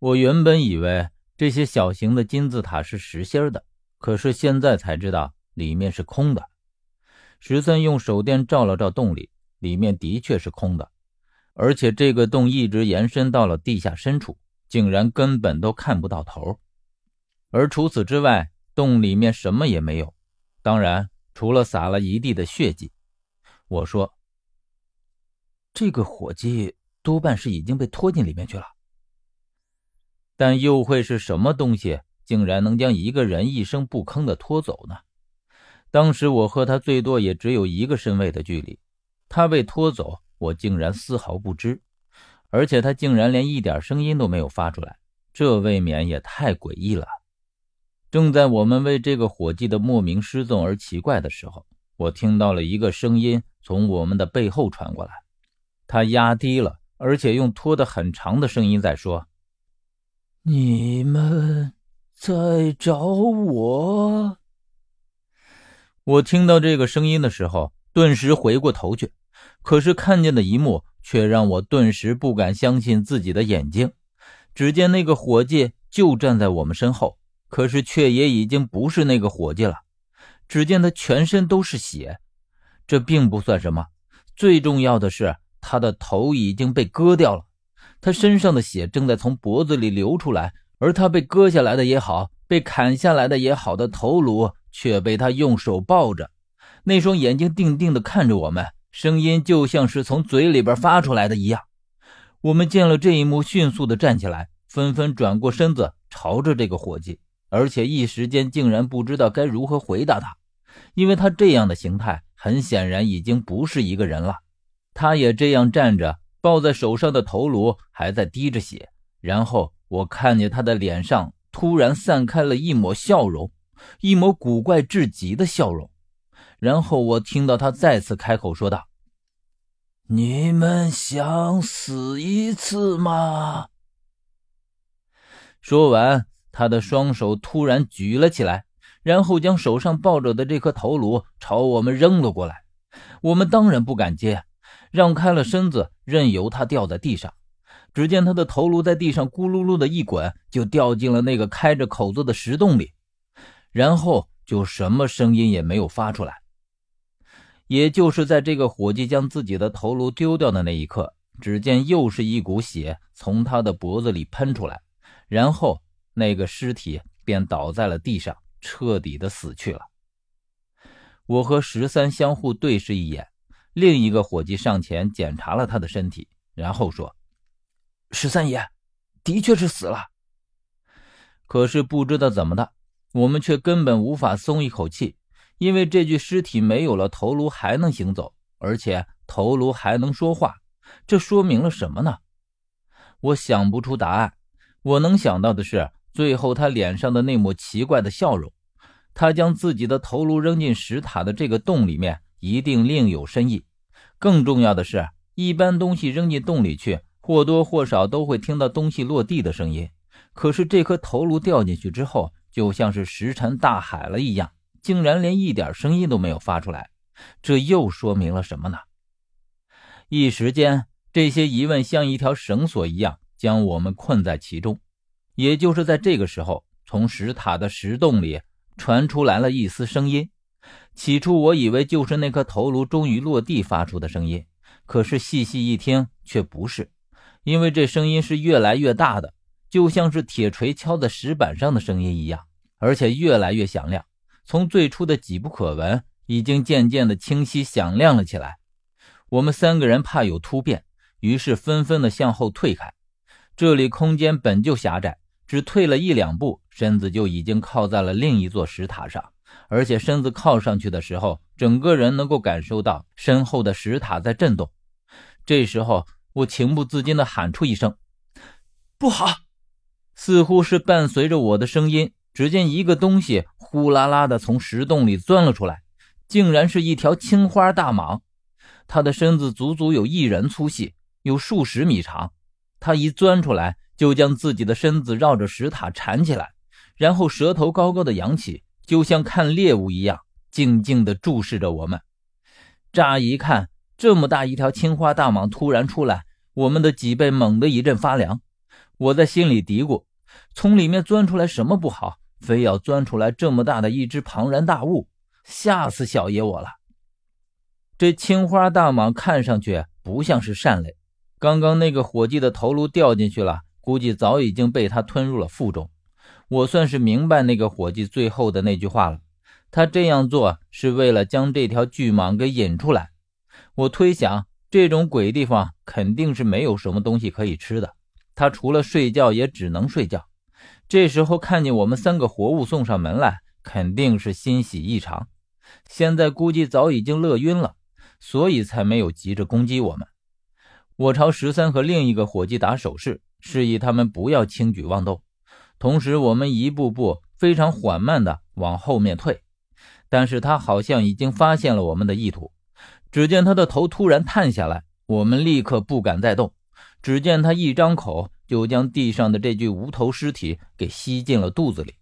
我原本以为这些小型的金字塔是实心的，可是现在才知道里面是空的。十三用手电照了照洞里，里面的确是空的，而且这个洞一直延伸到了地下深处，竟然根本都看不到头。而除此之外，洞里面什么也没有，当然除了撒了一地的血迹。我说：“这个伙计多半是已经被拖进里面去了，但又会是什么东西，竟然能将一个人一声不吭的拖走呢？”当时我和他最多也只有一个身位的距离，他被拖走，我竟然丝毫不知，而且他竟然连一点声音都没有发出来，这未免也太诡异了。正在我们为这个伙计的莫名失踪而奇怪的时候，我听到了一个声音从我们的背后传过来，他压低了，而且用拖得很长的声音在说：“你们在找我。”我听到这个声音的时候，顿时回过头去，可是看见的一幕却让我顿时不敢相信自己的眼睛。只见那个伙计就站在我们身后，可是却也已经不是那个伙计了。只见他全身都是血，这并不算什么，最重要的是他的头已经被割掉了，他身上的血正在从脖子里流出来，而他被割下来的也好，被砍下来的也好的头颅。却被他用手抱着，那双眼睛定定地看着我们，声音就像是从嘴里边发出来的一样。我们见了这一幕，迅速地站起来，纷纷转过身子朝着这个伙计，而且一时间竟然不知道该如何回答他，因为他这样的形态很显然已经不是一个人了。他也这样站着，抱在手上的头颅还在滴着血，然后我看见他的脸上突然散开了一抹笑容。一抹古怪至极的笑容，然后我听到他再次开口说道：“你们想死一次吗？”说完，他的双手突然举了起来，然后将手上抱着的这颗头颅朝我们扔了过来。我们当然不敢接，让开了身子，任由他掉在地上。只见他的头颅在地上咕噜噜的一滚，就掉进了那个开着口子的石洞里。然后就什么声音也没有发出来。也就是在这个伙计将自己的头颅丢掉的那一刻，只见又是一股血从他的脖子里喷出来，然后那个尸体便倒在了地上，彻底的死去了。我和十三相互对视一眼，另一个伙计上前检查了他的身体，然后说：“十三爷，的确是死了。可是不知道怎么的。”我们却根本无法松一口气，因为这具尸体没有了头颅还能行走，而且头颅还能说话，这说明了什么呢？我想不出答案。我能想到的是，最后他脸上的那抹奇怪的笑容。他将自己的头颅扔进石塔的这个洞里面，一定另有深意。更重要的是，一般东西扔进洞里去，或多或少都会听到东西落地的声音。可是这颗头颅掉进去之后，就像是石沉大海了一样，竟然连一点声音都没有发出来，这又说明了什么呢？一时间，这些疑问像一条绳索一样将我们困在其中。也就是在这个时候，从石塔的石洞里传出来了一丝声音。起初我以为就是那颗头颅终于落地发出的声音，可是细细一听却不是，因为这声音是越来越大的。就像是铁锤敲在石板上的声音一样，而且越来越响亮。从最初的几不可闻，已经渐渐的清晰响亮了起来。我们三个人怕有突变，于是纷纷的向后退开。这里空间本就狭窄，只退了一两步，身子就已经靠在了另一座石塔上。而且身子靠上去的时候，整个人能够感受到身后的石塔在震动。这时候，我情不自禁的喊出一声：“不好！”似乎是伴随着我的声音，只见一个东西呼啦啦的从石洞里钻了出来，竟然是一条青花大蟒。它的身子足足有一人粗细，有数十米长。它一钻出来，就将自己的身子绕着石塔缠起来，然后舌头高高的扬起，就像看猎物一样，静静地注视着我们。乍一看，这么大一条青花大蟒突然出来，我们的脊背猛地一阵发凉。我在心里嘀咕：从里面钻出来什么不好，非要钻出来这么大的一只庞然大物，吓死小爷我了。这青花大蟒看上去不像是善类，刚刚那个伙计的头颅掉进去了，估计早已经被他吞入了腹中。我算是明白那个伙计最后的那句话了，他这样做是为了将这条巨蟒给引出来。我推想，这种鬼地方肯定是没有什么东西可以吃的，他除了睡觉也只能睡觉。这时候看见我们三个活物送上门来，肯定是欣喜异常。现在估计早已经乐晕了，所以才没有急着攻击我们。我朝十三和另一个伙计打手势，示意他们不要轻举妄动。同时，我们一步步非常缓慢地往后面退，但是他好像已经发现了我们的意图。只见他的头突然探下来，我们立刻不敢再动。只见他一张口，就将地上的这具无头尸体给吸进了肚子里。